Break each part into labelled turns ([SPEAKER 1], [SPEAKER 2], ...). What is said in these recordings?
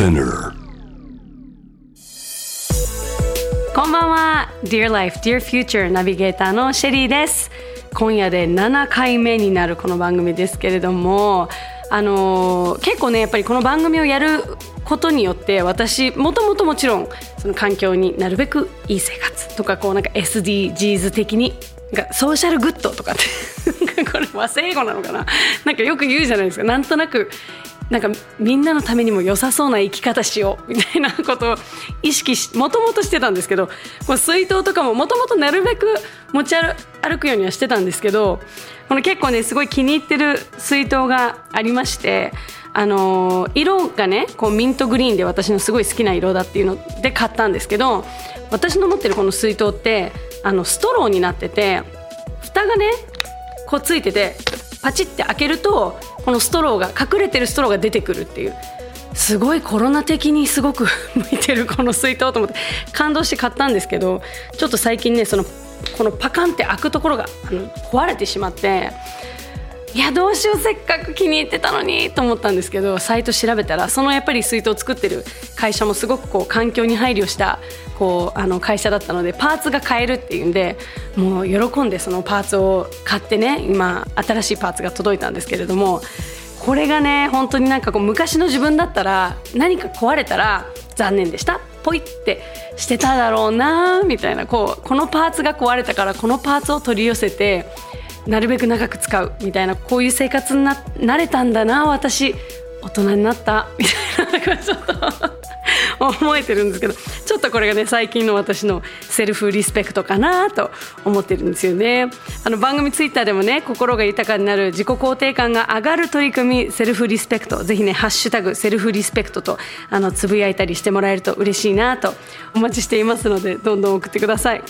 [SPEAKER 1] Spinner
[SPEAKER 2] こんばんは。Dear Life, Dear Future ナビゲーターのシェリーです。今夜で7回目になるこの番組ですけれどもあのー結構ねやっぱりこの番組をやることによって私もともともちろんその環境になるべくいい生活とかこうなんか SDGs 的になんかソーシャルグッドとかって これ和製英語なのかな？なんかよく言うじゃないですか。なんとなくなんかみんなのためにも良さそうな生き方しようみたいなことを意識しもともとしてたんですけどこの水筒とかももともとなるべく持ち歩くようにはしてたんですけどこの結構ねすごい気に入ってる水筒がありまして。あの色がねこうミントグリーンで私のすごい好きな色だっていうので買ったんですけど私の持ってるこの水筒ってあのストローになってて蓋がねこうついててパチって開けるとこのストローが隠れてるストローが出てくるっていう。すごいコロナ的にすごく 向いてるこの水筒と思って。感動して買ったんですけどちょっと最近ねそのこのパカンって開くところがあの壊れてしまっていやどうしようせっかく気に入ってたのにと思ったんですけどサイト調べたらそのやっぱり水筒を作ってる会社もすごくこう環境に配慮したこうあの会社だったのでパーツが買えるっていうんでもう喜んでそのパーツを買ってね今新しいパーツが届いたんですけれどもこれがね本当になんかこう昔の自分だったら何か壊れたら残念でしたポイってしてただろうなみたいなこうこのパーツが壊れたからこのパーツを取り寄せてなるべく長く使うみたいなこういう生活にな慣れたんだな私。大人になった。みたいなのがちょっと。思えてるんですけどちょっとこれがね最近の私のセルフリスペクトかなと思ってるんですよね。あの番組ツイッターでもね心が豊かになる自己肯定感が上がる取り組みセルフリスペクトぜひねハッシュタグセルフリスペクトとあのつぶやいたりしてもらえると嬉しいなとお待ちしていますのでどんどん送ってください。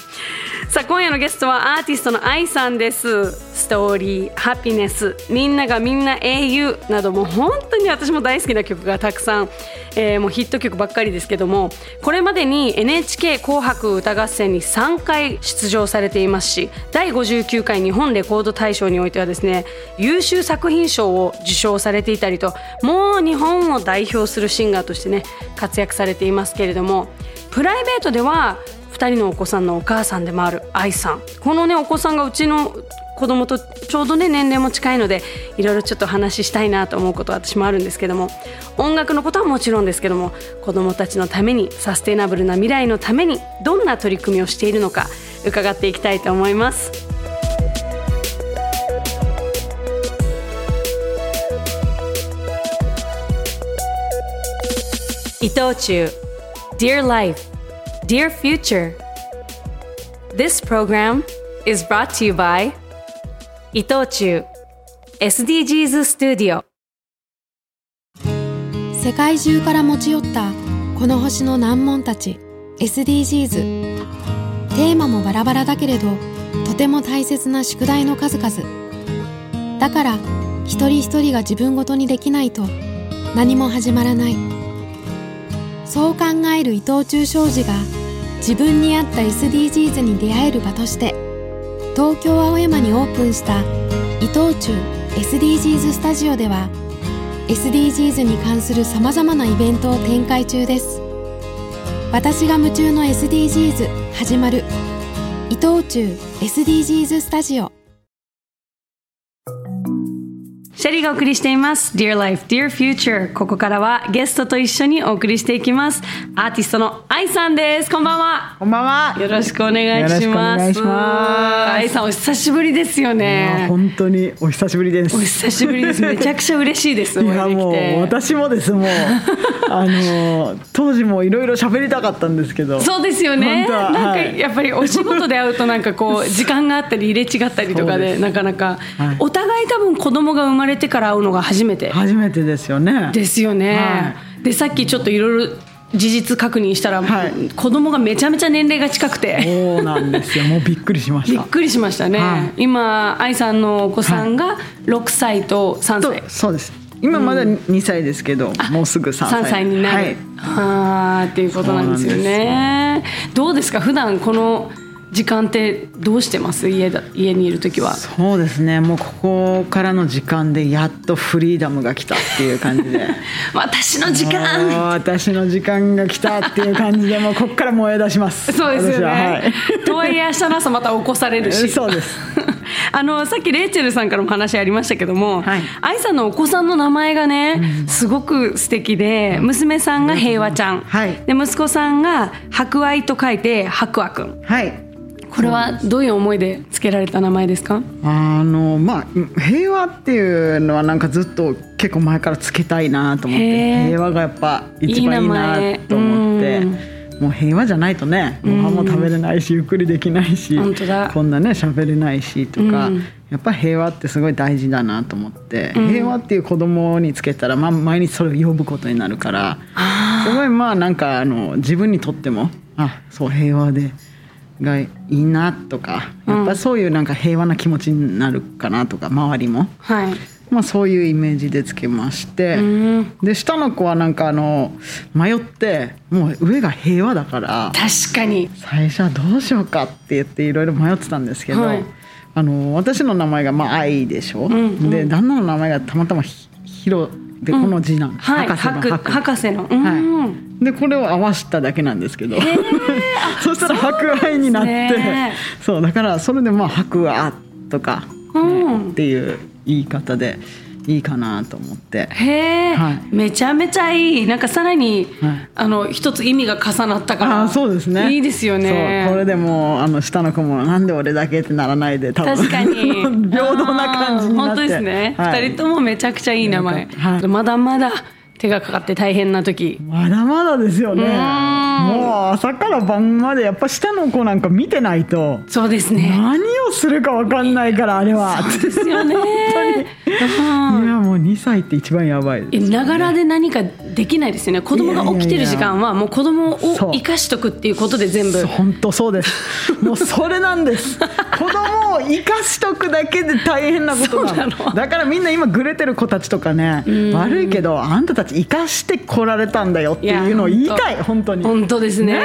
[SPEAKER 2] さあ今夜のゲストはアーティストの AI さんです。ストーリーハピネスみんながみんな英雄なども本当に私も大好きな曲がたくさん、えーもうヒット曲ばっかりですけどもこれまでに NHK 紅白歌合戦に3回出場されていますし第59回日本レコード大賞においてはですね優秀作品賞を受賞されていたりともう日本を代表するシンガーとしてね活躍されていますけれどもプライベートでは2人のお子さんのお母さんでもある愛さん。このねお子さんがうちの子供とちょうどね年齢も近いのでいろいろちょっと話したいなと思うことは私もあるんですけども音楽のことはもちろんですけども子供たちのためにサステナブルな未来のためにどんな取り組みをしているのか伺っていきたいと思います。伊藤忠 Dear Life, Dear Future This program is brought to you by 伊藤忠。SDGs Studio
[SPEAKER 3] 世界中から持ち寄ったこの星の難問たち。SDGs テーマもバラバラだけれどとても大切な宿題の数々。だから一人一人が自分ごとにできないと何も始まらない。そう考える伊藤忠商事が自分に合った SDGs に出会える場として東京青山にオープンした伊藤忠 SDGs スタジオでは SDGs に関するさまざまなイベントを展開中です。私が夢中の SDGs 始まる伊藤忠 SDGs スタジオ。
[SPEAKER 2] シェリーがお送りしています。Dear Life, Dear Future ここからはゲストと一緒にお送りしていきます。アーティストの愛さんです。こんばんは。
[SPEAKER 4] こんばんは。
[SPEAKER 2] よろしくお願いします。愛さんお久しぶりですよね。
[SPEAKER 4] 本当にお久しぶりです。
[SPEAKER 2] お久しぶりです。めちゃくちゃ嬉しいです。
[SPEAKER 4] いやもう私もですもう。あの当時もいろいろ喋りたかったんですけど。
[SPEAKER 2] そうですよね。なんか
[SPEAKER 4] はい。
[SPEAKER 2] やっぱりお仕事で会うとなんかこう時間があったり入れ違ったりとかで なかなか。
[SPEAKER 4] はい。
[SPEAKER 2] お互い多分子供が生まれてから会うのが初めて
[SPEAKER 4] 初めてですよね。
[SPEAKER 2] ですよね
[SPEAKER 4] は。
[SPEAKER 2] でさっきちょっといろいろ事実確認したら
[SPEAKER 4] はい
[SPEAKER 2] 子供がめちゃめちゃ年齢が近くて。
[SPEAKER 4] そうなんですよ。もうびっくりしました。
[SPEAKER 2] びっくりしましたね、
[SPEAKER 4] はい
[SPEAKER 2] 今愛さんのお子さんが6歳と3
[SPEAKER 4] と
[SPEAKER 2] 歳、
[SPEAKER 4] そうです。今まだ2歳ですけど、もうすぐ3歳。
[SPEAKER 2] 3歳になる、
[SPEAKER 4] はい。
[SPEAKER 2] はあっていうことなんですよねどうですか？普段この時間ってどうしてます？家だ家にいる時は。
[SPEAKER 4] そうですね。もうここからの時間でやっとフリーダムが来たっていう感じで。
[SPEAKER 2] 私の時間。
[SPEAKER 4] 私の時間が来たっていう感じでもうここから燃え出します。
[SPEAKER 2] そうですよね、
[SPEAKER 4] 私ははい。
[SPEAKER 2] とはいえ明日の朝また起こされるし。
[SPEAKER 4] そうです。
[SPEAKER 2] あのさっきレイチェルさんからも話ありましたけども、
[SPEAKER 4] はい。
[SPEAKER 2] 愛さんのお子さんの名前がね、すごく素敵で娘さんが平和ちゃん、
[SPEAKER 4] はい。
[SPEAKER 2] で息子さんが博愛と書いて博愛くん。
[SPEAKER 4] はい
[SPEAKER 2] これはどういう思いで付けられた名前ですか？
[SPEAKER 4] あのまあ平和っていうのはなんかずっと結構前からつけたいなと思って平和がやっぱ一番いいなと思ってもう平和じゃないとねご飯も食べれないしゆっくりできないし
[SPEAKER 2] 本当だ。
[SPEAKER 4] こんなね喋れないしとか、
[SPEAKER 2] うん。
[SPEAKER 4] やっぱ平和ってすごい大事だなと思って、平和っていう子供につけたら、まあ、毎日それを呼ぶことになるからすごいまあなんかあの自分にとってもあそう平和でがいいなとかやっぱそういうなんか平和な気持ちになるかなとか周りも、
[SPEAKER 2] はい。
[SPEAKER 4] まあ、そういうイメージでつけまして、
[SPEAKER 2] うん。
[SPEAKER 4] で下の子はなんかあの迷ってもう上が平和だから
[SPEAKER 2] 確かに。
[SPEAKER 4] 最初はどうしようかって言っていろいろ迷ってたんですけど、
[SPEAKER 2] はい。
[SPEAKER 4] あの私の名前がまあ愛でしょ、
[SPEAKER 2] んうん。
[SPEAKER 4] で旦那の名前がたまたまひひろでこの字なん。です、
[SPEAKER 2] はい
[SPEAKER 4] 博士の
[SPEAKER 2] 博士の。うん、
[SPEAKER 4] はい、でこれを合わせただけなんですけど、そしたら博愛になって
[SPEAKER 2] ね。
[SPEAKER 4] そうだからそれでまあ博愛とか、ね
[SPEAKER 2] うん。
[SPEAKER 4] っていう言い方でいいかなと思って。
[SPEAKER 2] へえ、
[SPEAKER 4] はい。
[SPEAKER 2] めちゃめちゃいい。なんかさらに、
[SPEAKER 4] はい。
[SPEAKER 2] あの一つ意味が重なったから。
[SPEAKER 4] あそうですね。
[SPEAKER 2] いいですよね。
[SPEAKER 4] これでもうあの下の子もなんで俺だけってならないで多分。
[SPEAKER 2] 確かに。
[SPEAKER 4] 平等な感じにな
[SPEAKER 2] 本当ですね、二
[SPEAKER 4] はい。
[SPEAKER 2] 人ともめちゃくちゃいい名前、
[SPEAKER 4] はい。
[SPEAKER 2] まだまだ手がかかって大変な時。
[SPEAKER 4] まだまだですよね。
[SPEAKER 2] うん。
[SPEAKER 4] もう朝から晩までやっぱ下の子なんか見てないと。
[SPEAKER 2] そうですね。
[SPEAKER 4] 何をするか分かんないからあれは。
[SPEAKER 2] ですよね。
[SPEAKER 4] いやもう2歳って一番やばい。
[SPEAKER 2] ながらで何かできないですよね。子供が起きてる時間はもう子供を生かしとくっていうことで全部。
[SPEAKER 4] 本当そうです。もうそれなんです。子供を生かしとくだけで大変なことなの。だからみんな今グレてる子たちとかね悪いけどあんたたち生かしてこられたんだよっていうのを言いたい。本当に。
[SPEAKER 2] 本当ですね。
[SPEAKER 4] ね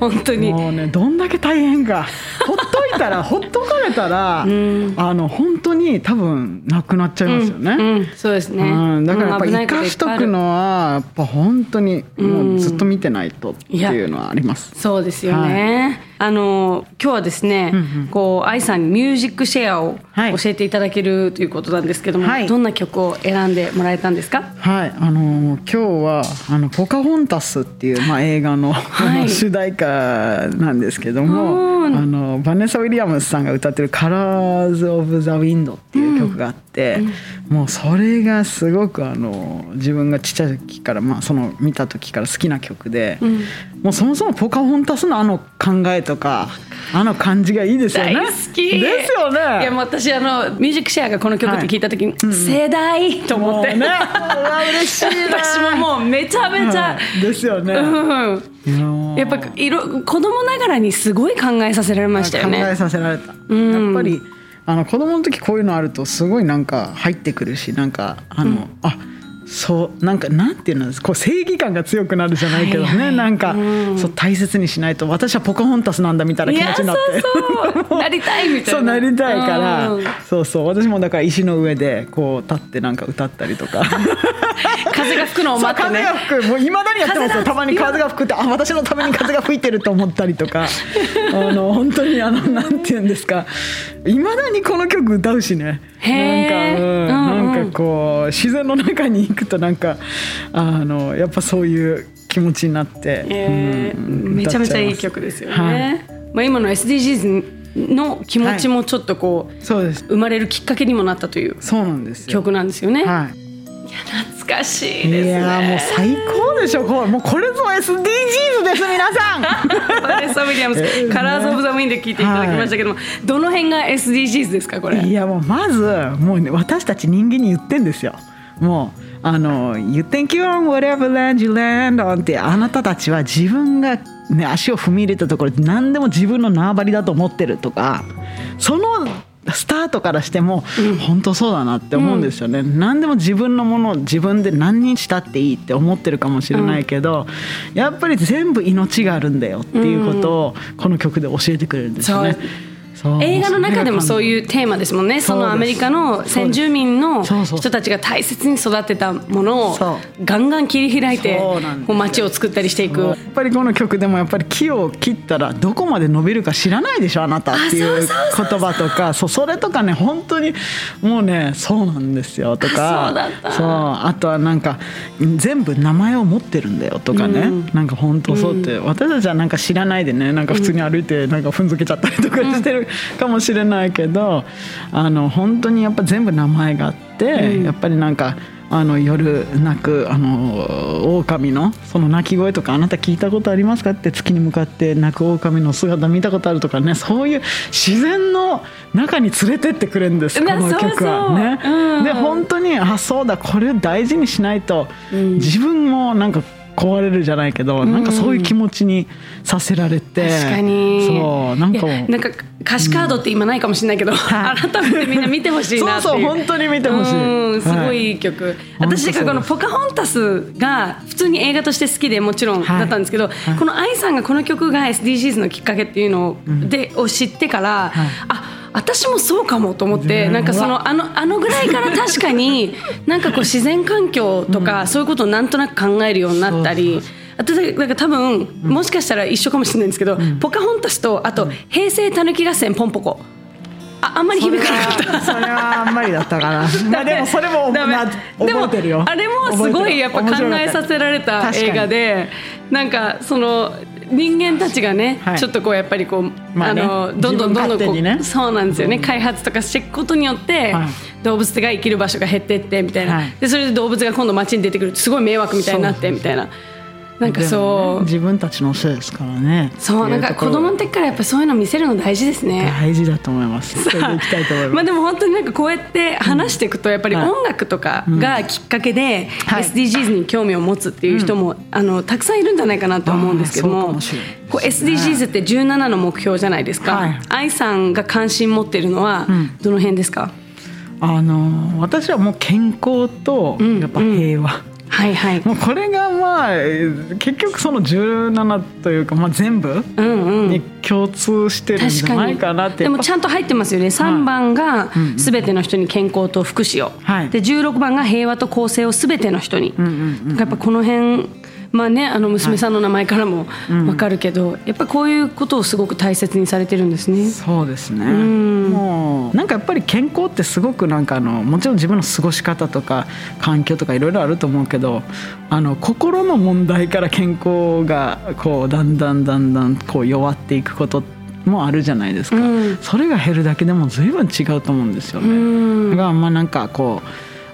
[SPEAKER 2] 本当に。
[SPEAKER 4] もうねどんだけ大変か。ほっといたらほっとかれたら、あの本当に多分なくなっちゃいますよね、
[SPEAKER 2] うん、そうですね、
[SPEAKER 4] うん、だからやっぱ生かしとくのはやっぱ本当にもうずっと見てないとっていうのはあります。
[SPEAKER 2] そうですよね、あの今日はですね、こう愛さんにミュージックシェアを
[SPEAKER 4] はい。
[SPEAKER 2] 教えていただけるということなんですけども、
[SPEAKER 4] はい。
[SPEAKER 2] どんな曲を選んでもらえたんですか？
[SPEAKER 4] はい、あのー今日はあのポカホンタスっていうまあ映画の、
[SPEAKER 2] はい。
[SPEAKER 4] 主題歌なんですけども、
[SPEAKER 2] うん
[SPEAKER 4] あのバネサ・ウィリアムスさんが歌ってる「Colors of the Wind」っていう曲があって、もうそれがすごくあの自分がちっちゃい時からまあその見た時から好きな曲で、もうそもそもポカホンタスのあの考えとか。あの感じがいいですよね。
[SPEAKER 2] 大好き。
[SPEAKER 4] ですよね。
[SPEAKER 2] いやもう私あのミュージックシェアがこの曲って聞いた時に、世代！と思って、
[SPEAKER 4] ね、嬉しいな。
[SPEAKER 2] 私ももうめちゃめちゃ、
[SPEAKER 4] はいですよね。
[SPEAKER 2] うん。やっぱいろ子供ながらにすごい考えさせられましたよ
[SPEAKER 4] 考え
[SPEAKER 2] ね。
[SPEAKER 4] させられた、
[SPEAKER 2] ん。
[SPEAKER 4] やっぱりあの子供の時こういうのあるとすごいなんか入ってくるしなんかあの、あそうなんかなんていうのこう正義感が強くなるじゃないけどね、
[SPEAKER 2] はいはい。
[SPEAKER 4] なんか、
[SPEAKER 2] うん。
[SPEAKER 4] そう大切にしないと私はポカホンタスなんだみたいない気持
[SPEAKER 2] や
[SPEAKER 4] ちになって。
[SPEAKER 2] そうそう なりたいみたいな。
[SPEAKER 4] そうなりたいから、
[SPEAKER 2] うん。
[SPEAKER 4] そうそう私もだから石の上でこう立ってなんか歌ったりとか。
[SPEAKER 2] 風が吹くのを待ってね。
[SPEAKER 4] 風が。吹くもういまだにやってますよ。たまに風が吹くってあ私のために風が吹いてると思ったりとか。あの本当にあのなんて言うんですか。いまだにこの曲歌うしね。なんか、うん。なんかこう自然の中に行くとなんかあのやっぱそういう気持ちになって、
[SPEAKER 2] えー
[SPEAKER 4] うん
[SPEAKER 2] めちゃめちゃいい曲ですよ
[SPEAKER 4] はい。
[SPEAKER 2] ね。まあ今の SDGs の気持ちもちょっとこう、
[SPEAKER 4] そうです。
[SPEAKER 2] 生まれるきっかけにもなったという
[SPEAKER 4] そうなんですよ。
[SPEAKER 2] 曲なんですよね。
[SPEAKER 4] はい。
[SPEAKER 2] 懐かしい
[SPEAKER 4] い
[SPEAKER 2] ですね。
[SPEAKER 4] やーもう最高でしょこれ。もうこれぞ SDGs です皆さん。
[SPEAKER 2] バネスタ・ウィリアムス
[SPEAKER 4] え「
[SPEAKER 2] カラーズ・オブ・ザ・ウィン」で聞いていただきましたけども、どの辺が SDGs ですかこれ？
[SPEAKER 4] いやもうまずもうね私たち人間に言ってんですよ。もうあの「You think you're on whatever land you land on」ってあなたたちは自分が、ね、足を踏み入れたところで何でも自分の縄張りだと思ってるとかそのスタートからしても本当そうだなって思うんですよね、何でも自分のものを自分で何にしたっていいって思ってるかもしれないけど、やっぱり全部命があるんだよっていうことをこの曲で教えてくれるんですよね。
[SPEAKER 2] 映画の中でもそういうテーマですもんね。そのアメリカの先住民の人たちが大切に育てたものをガンガン切り開いてこう街を作ったりしていく。
[SPEAKER 4] やっぱりこの曲でもやっぱり木を切ったらどこまで伸びるか知らないでしょあなたっていう言葉とか。そうそれとかね本当にもうねそうなんですよとか。そう。あとはなんか全部名前を持ってるんだよとかね、うん、なんか本当そうって、うん、私たちはなんか知らないでねなんか普通に歩いてなんか踏んづけちゃったりとかしてるかもしれないけどあの本当にやっぱ全部名前があって、うん、やっぱりなんか。あの夜泣くあの狼のその鳴き声とかあなた聞いたことありますかって月に向かって泣く狼の姿見たことあるとかねそういう自然の中に連れてってくれるんですこの曲はね。そうそううん、で本当にあそうだこれを大事にしないと、うん、自分もなんか壊れるじゃないけど、うん、なんかそういう気持ちにさせられて
[SPEAKER 2] 確かに。
[SPEAKER 4] そうなんか
[SPEAKER 2] なんか歌詞カードって今ないかもしれないけど、うん、改めてみんな見てほしいなってそう
[SPEAKER 4] そう本当に見てほしい、
[SPEAKER 2] うん、すごいい。い曲、はい、私がこの「ポカホンタス」が普通に映画として好きでもちろんだったんですけど、はい、この愛さんがこの曲が SDGs のきっかけっていうのを,、でを知ってから、はい、あ私もそうかもと思ってなんかそのあのあのぐらいから確かに なんかこう自然環境とかそういうことをなんとなく考えるようになったり。あとなんか多分もしかしたら一緒かもしれないんですけど、ポカホンタスとあと平成たぬき合戦ポンポコ。ああんまり響かなかった。
[SPEAKER 4] それはあんまりだったかな。まあでもそれも覚えてるよ。
[SPEAKER 2] あれもすごいやっぱ考えさせられた映画でなんかその人間たちがね、はい、ちょっとこうやっぱりこう、まあね、あのどんどんどんどんこう、ね、そうなんですよね、開発とかしていくことによって、はい、動物が生きる場所が減っていってみたいな、はい、でそれで動物が今度街に出てくる。とすごい迷惑みたいになってみたいな。なんかそう、
[SPEAKER 4] ね、自分たちのせいですからね。
[SPEAKER 2] そうなんか子供の時からやっぱそういうの見せるの大事ですね。
[SPEAKER 4] 大事だと思います。それでいきたいと思います。まあ
[SPEAKER 2] でも本当になんかこうやって話していくとやっぱり音楽とかがきっかけで SDGs に興味を持つっていう人も、あのたくさんいるんじゃないかなと思うんですけども、こう SDGs って17の目標じゃないですか、はい、愛さんが関心持ってるのはどの辺ですか、
[SPEAKER 4] あの私はもう健康とやっぱ平和、うん
[SPEAKER 2] はいはい、
[SPEAKER 4] もうこれがまあ結局その17というか、まあ、全部に共通してるんじゃないかなって、
[SPEAKER 2] でもちゃんと入ってますよね。3番が全ての人に健康と福祉を、はい、で16番が平和と公正を全ての人に、やっぱこの辺まあね、あの娘さんの名前からも分かるけど、はいうん、やっぱりこういうことをすごく大切にされてるんですね。
[SPEAKER 4] そうですね、うん、もうなんかやっぱり健康ってすごくなんかあのもちろん自分の過ごし方とか環境とかいろいろあると思うけどあの心の問題から健康がこうだんだんだんだんこう弱っていくこともあるじゃないですか、うん、それが減るだけでも随分違うと思うんですよね。だからまあなんかこう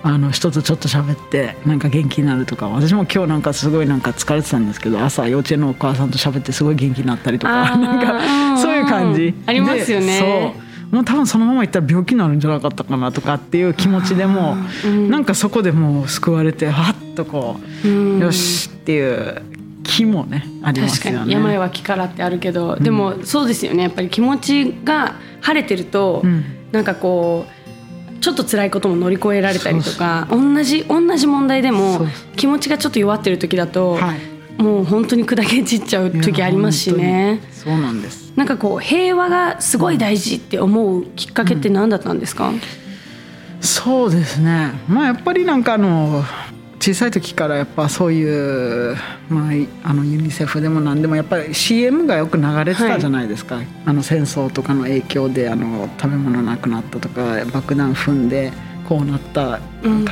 [SPEAKER 4] あの人とちょっと喋ってなんか元気になるとか。私も今日なんかすごいなんか疲れてたんですけど朝幼稚園のお母さんと喋ってすごい元気になったりとか。なんかそういう感じ。
[SPEAKER 2] ありますよね。
[SPEAKER 4] もう多分そのままいったら病気になるんじゃなかったかなとかっていう気持ちでも、うん、なんかそこでもう救われてはっとこう、うん、よしっていう気もねありますよね。
[SPEAKER 2] 病は気からってあるけど、でもそうですよね。やっぱり気持ちが晴れてると、うん、なんかこうちょっと辛いことも乗り越えられたりとか同じ同じ問題でも気持ちがちょっと弱ってる時だと、はい、もう本当に砕け散っちゃう時ありますしね。
[SPEAKER 4] そうなんです。
[SPEAKER 2] なんかこう平和がすごい大事って思うきっかけって何だったんですか、うん、
[SPEAKER 4] そうですね。まあやっぱりなんかあの小さい時からやっぱそういう、まあ、あのユニセフでも何でもやっぱり CM がよく流れてたじゃないですか、はい、あの戦争とかの影響であの食べ物なくなったとか爆弾踏んでこうなった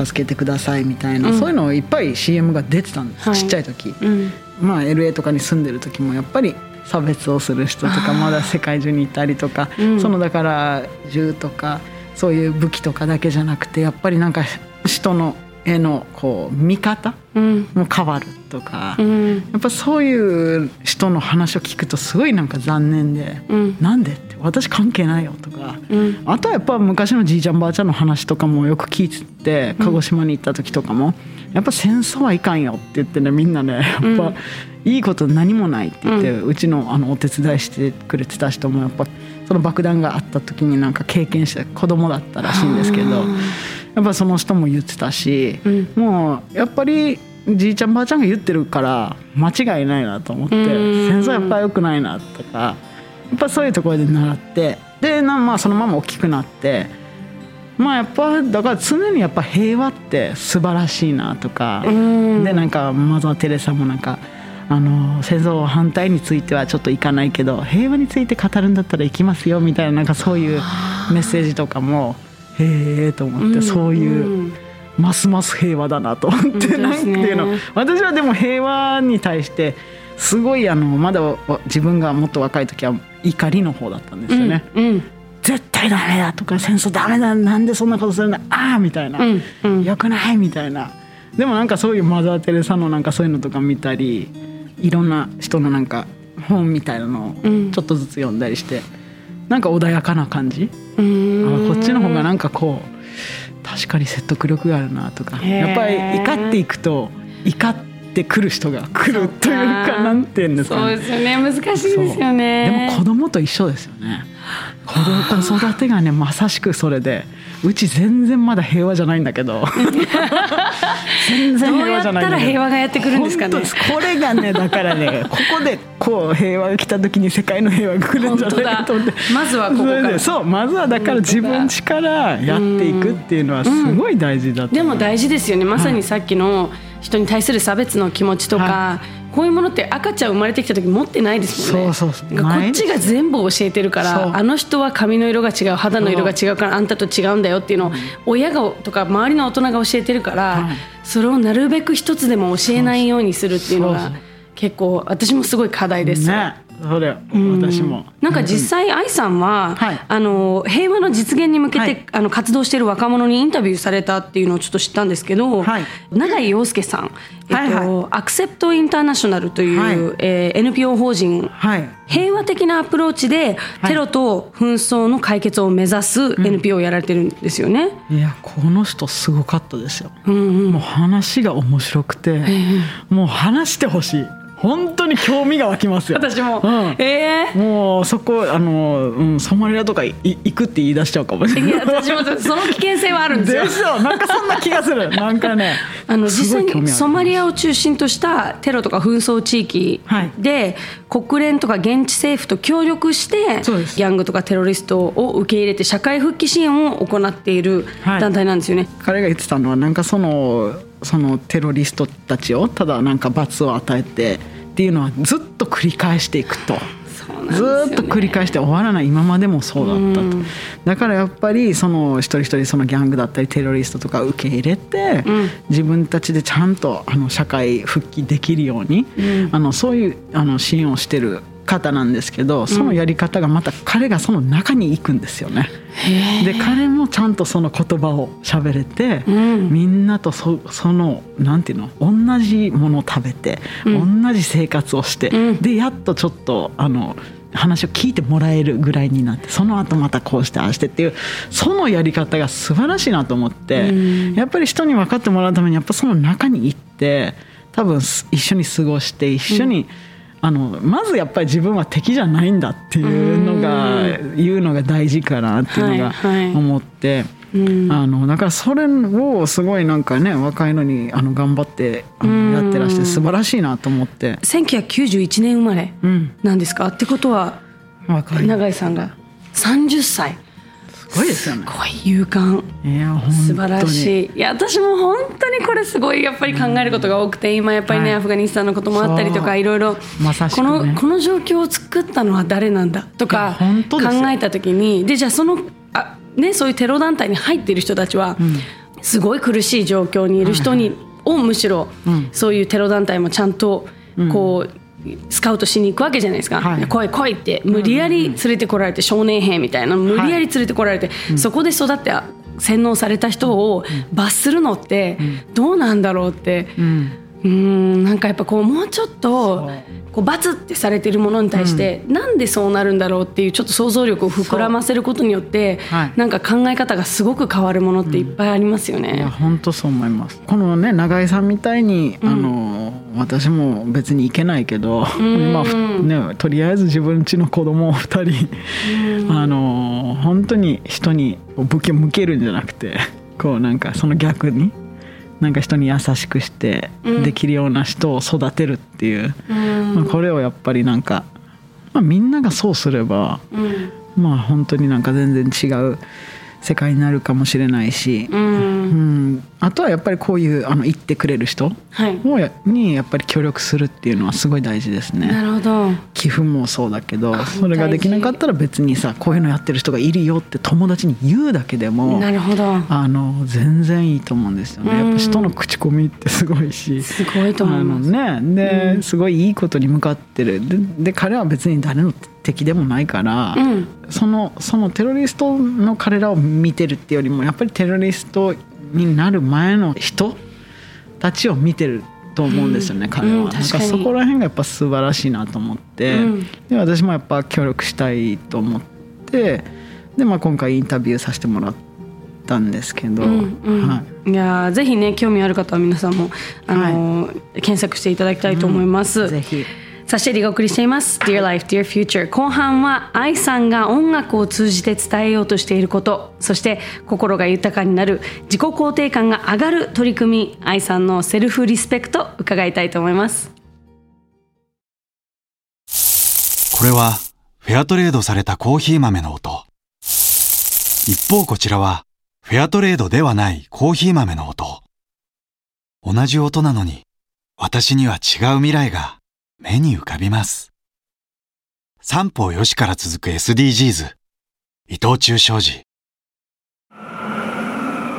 [SPEAKER 4] 助けてくださいみたいな、うん、そういうのいっぱい CM が出てたんです、はい、ちっちゃい時、うん、まあ LA とかに住んでる時もやっぱり差別をする人とかまだ世界中にいたりとか、うん、そのだから銃とかそういう武器とかだけじゃなくてやっぱりなんか人のへのこう見方も変わるとか、うん、やっぱそういう人の話を聞くとすごいなんか残念で「うん、なんで?」って「私関係ないよ」とか、うん、あとはやっぱ昔のじいちゃんばあちゃんの話とかもよく聞いてて鹿児島に行った時とかも「やっぱ戦争はいかんよ」って言ってねみんなねやっぱ、いいこと何もないって言って、うちのあのお手伝いしてくれてた人もやっぱその爆弾があった時になんか経験した子供だったらしいんですけどやっぱその人も言ってたし、
[SPEAKER 2] うん。
[SPEAKER 4] もうやっぱりじいちゃんばあちゃんが言ってるから間違いないなと思って
[SPEAKER 2] うん。
[SPEAKER 4] 戦争やっぱ良くないなとかやっぱそういうところで習ってでなまあそのまま大きくなってまあやっぱだから常にやっぱ平和って素晴らしいなとか、
[SPEAKER 2] うん。
[SPEAKER 4] でなんかマザー・テレサもなんかあの戦争反対についてはちょっといかないけど平和について語るんだったら行きますよみたいななんかそういうメッセージとかもへえと思って、そういう。
[SPEAKER 2] ん。
[SPEAKER 4] ますます平和だなと思って、なんていうの私はでも平和に対してすごいあのまだわ自分がもっと若い時は怒りの方だったんですよね、
[SPEAKER 2] うんうん。
[SPEAKER 4] 絶対ダメだとか戦争ダメだなんでそんなことするんだああみたいな、
[SPEAKER 2] うんうん。
[SPEAKER 4] よくないみたいな。でもなんかそういうマザー・テレサのなんかそういうのとか見たりいろんな人のなんか本みたいなのを
[SPEAKER 2] うん。
[SPEAKER 4] ちょっとずつ読んだりして、なんか穏やかな感じ、
[SPEAKER 2] うん。
[SPEAKER 4] あこっちの方がなんかこう確かに説得力があるなとか。やっぱり怒っていくと怒ってくる人が来るというかなんていうんですかね。
[SPEAKER 2] そうですよね。難しいですよね。
[SPEAKER 4] でも子供と一緒ですよね。子供子育てがねまさしくそれでうち全然まだ平和じゃないんだけど。全然平和じゃないんだ
[SPEAKER 2] 平和がやってくるんですかね？
[SPEAKER 4] これがねだからねここでこう平和が来た時に世界の平和が来るんじゃないかと思って。
[SPEAKER 2] まずはここから。
[SPEAKER 4] それでそうまずはだから自分力やっていくっていうのはすごい大事だと思う。
[SPEAKER 2] でも大事ですよね。まさにさっきの人に対する差別の気持ちとか、
[SPEAKER 4] は
[SPEAKER 2] こういうものって赤ちゃん生まれてきた時持ってないですもんね。こっちが全部教えてるからあの人は髪の色が違う肌の色が違うからあんたと違うんだよっていうのを親がとか周りの大人が教えてるから、
[SPEAKER 4] はい。
[SPEAKER 2] それをなるべく一つでも教えないようにするっていうのが結構私もすごい課題です。
[SPEAKER 4] ねそれ私も。
[SPEAKER 2] なんか実際愛さんは、
[SPEAKER 4] はい。
[SPEAKER 2] あの平和の実現に向けて、
[SPEAKER 4] はい。
[SPEAKER 2] あの活動している若者にインタビューされたっていうのをちょっと知ったんですけど、
[SPEAKER 4] はい。
[SPEAKER 2] 永井陽介さん、えっと
[SPEAKER 4] はいは
[SPEAKER 2] アクセプトインターナショナルという、
[SPEAKER 4] はい。
[SPEAKER 2] えー NPO 法人
[SPEAKER 4] はい。
[SPEAKER 2] 平和的なアプローチでテロと紛争の解決を目指す NPO をやられてるんですよね。
[SPEAKER 4] いやこの人すごかったですよ、もう話が面白くて、もう話してほしい本当に興味が湧きますよ。
[SPEAKER 2] 私も、
[SPEAKER 4] うん。
[SPEAKER 2] えー？
[SPEAKER 4] もうそこあの、うん、ソマリアとかい行くって言い出しちゃうかもしれない。
[SPEAKER 2] いや私もその危険性はあるんですよ。
[SPEAKER 4] で。しょ？なんかそんな気がする。なんかね
[SPEAKER 2] あの実際にソマリ
[SPEAKER 4] ア
[SPEAKER 2] アを中心としたテロとか紛争地域で、国連とか現地政府と協力してギャングとかテロリストを受け入れて社会復帰支援を行っている
[SPEAKER 4] はい。
[SPEAKER 2] 団体なんですよね。
[SPEAKER 4] 彼が言ってたのはなんかそのそのテロリストたちをただなんか罰を与えてっていうのはずっと繰り返していくと。
[SPEAKER 2] ね。
[SPEAKER 4] ずーっと繰り返して終わらない今までもそうだったと、だからやっぱりその一人一人そのギャングだったりテロリストとか受け入れて、自分たちでちゃんとあの社会復帰できるように、あのそういうあの支援をしてる方なんですけどそのやり方がまた彼がその中に行くんですよね。で彼もちゃんとその言葉を喋れて、みんなとそそのなんていうの？同じものを食べて、同じ生活をして、でやっとちょっとあの話を聞いてもらえるぐらいになってその後またこうしてああしてっていうそのやり方が素晴らしいなと思って、やっぱり人に分かってもらうためにやっぱその中に行って多分す一緒に過ごして一緒に、あのまずやっぱり自分は敵じゃないんだっていうのが言うのが大事かなっていうのが
[SPEAKER 2] はいはい。
[SPEAKER 4] 思って。あのだからそれをすごいなんかね若いのにあの頑張ってあのやってらして素晴らしいなと思って。
[SPEAKER 2] 1991年生まれ
[SPEAKER 4] うん。
[SPEAKER 2] なんですか、ってことは永井さんが30歳。
[SPEAKER 4] すごいですよね。
[SPEAKER 2] すごい勇敢。素晴らしい。いや私も本当にこれすごいやっぱり考えることが多くて今やっぱりね、
[SPEAKER 4] はい。
[SPEAKER 2] アフガニスタンのこともあったりとかいろいろ
[SPEAKER 4] まさし
[SPEAKER 2] こ
[SPEAKER 4] くね。
[SPEAKER 2] のこの状況を作ったのは誰なんだとか
[SPEAKER 4] 本当
[SPEAKER 2] 考えた時にでじゃあそのあ、ね、そういうテロ団体に入っている人たちは、すごい苦しい状況にいる人に、をむしろ、そういうテロ団体もちゃんとこう、スカウトしに行くわけじゃないですか、
[SPEAKER 4] はい。
[SPEAKER 2] 来い来いって。無理やり連れてこられて少年兵みたいな。無理やり連れてこられて、そこで育って洗脳された人を罰するのってどうなんだろうって、
[SPEAKER 4] うん。
[SPEAKER 2] うーんなんかやっぱこうもうちょっとこうバツってされてるものに対して、なんでそうなるんだろうっていうちょっと想像力を膨らませることによって、
[SPEAKER 4] はい。
[SPEAKER 2] なんか考え方がすごく変わるものっていっぱいありますよ
[SPEAKER 4] いや
[SPEAKER 2] ね。
[SPEAKER 4] 本当そう思います。このね永井さんみたいに、あの私も別に行けないけど、今ふね、とりあえず自分家の子供を2人、あの本当に人に武器を向けるんじゃなくてこうなんかその逆になんか人に優しくしてできるような人を育てるっていう、まあ、これをやっぱりなんか、まあ、みんながそうすれば、
[SPEAKER 2] うん。
[SPEAKER 4] まあ本当になんか全然違う世界になるかもしれないし、
[SPEAKER 2] うん
[SPEAKER 4] うん、あとはやっぱりこういうあの言ってくれる人
[SPEAKER 2] はい、
[SPEAKER 4] にやっぱり協力するっていうのはすごい大事です
[SPEAKER 2] な
[SPEAKER 4] ね。
[SPEAKER 2] るほど。
[SPEAKER 4] 寄付もそうだけどそれができなかったら別にさこういうのやってる人がいるよって友達に言うだけでも
[SPEAKER 2] なるほど。
[SPEAKER 4] あの全然いいと思うんですよね。やっぱ人の口コミってすごいし。
[SPEAKER 2] すごいと思います。
[SPEAKER 4] ね、ですごいいいことに向かってるでで彼は別に誰の敵でもないから、
[SPEAKER 2] うん。
[SPEAKER 4] そのそのテロリストの彼らを見てるっていうよりもやっぱりテロリストになる前の人たちを見てると思うんですよね、彼は、
[SPEAKER 2] うん
[SPEAKER 4] なん
[SPEAKER 2] 確
[SPEAKER 4] かそこら辺がやっぱ素晴らしいなと思って、
[SPEAKER 2] うん。
[SPEAKER 4] で私もやっぱ協力したいと思ってで、まあ、今回インタビューさせてもらったんですけど、
[SPEAKER 2] うんうん。
[SPEAKER 4] はい。
[SPEAKER 2] いやーぜひね興味ある方は皆さんもあのー検索していただきたいと思います。
[SPEAKER 4] ぜひ
[SPEAKER 2] さあシェリーがお送りしています「Dear Life, Dear Future」後半は愛さんが音楽を通じて伝えようとしていること。そして心が豊かになる自己肯定感が上がる取り組み。愛さんのセルフリスペクト伺いたいと思います。
[SPEAKER 1] これはフェアトレードされたコーヒー豆の音。一方こちらはフェアトレードではないコーヒー豆の音。同じ音なのに私には違う未来が。目に浮かびます。三方よしから続く SDGs。伊藤忠商事。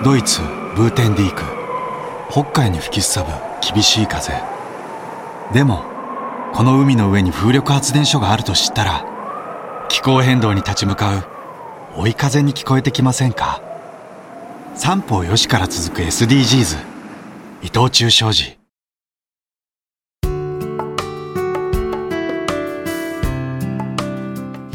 [SPEAKER 1] ドイツ、ブーテンディーク。北海に吹きすさぶ厳しい風。でも、この海の上に風力発電所があると知ったら気候変動に立ち向かう追い風に聞こえてきませんか？三方よしから続く SDGs 伊藤忠商事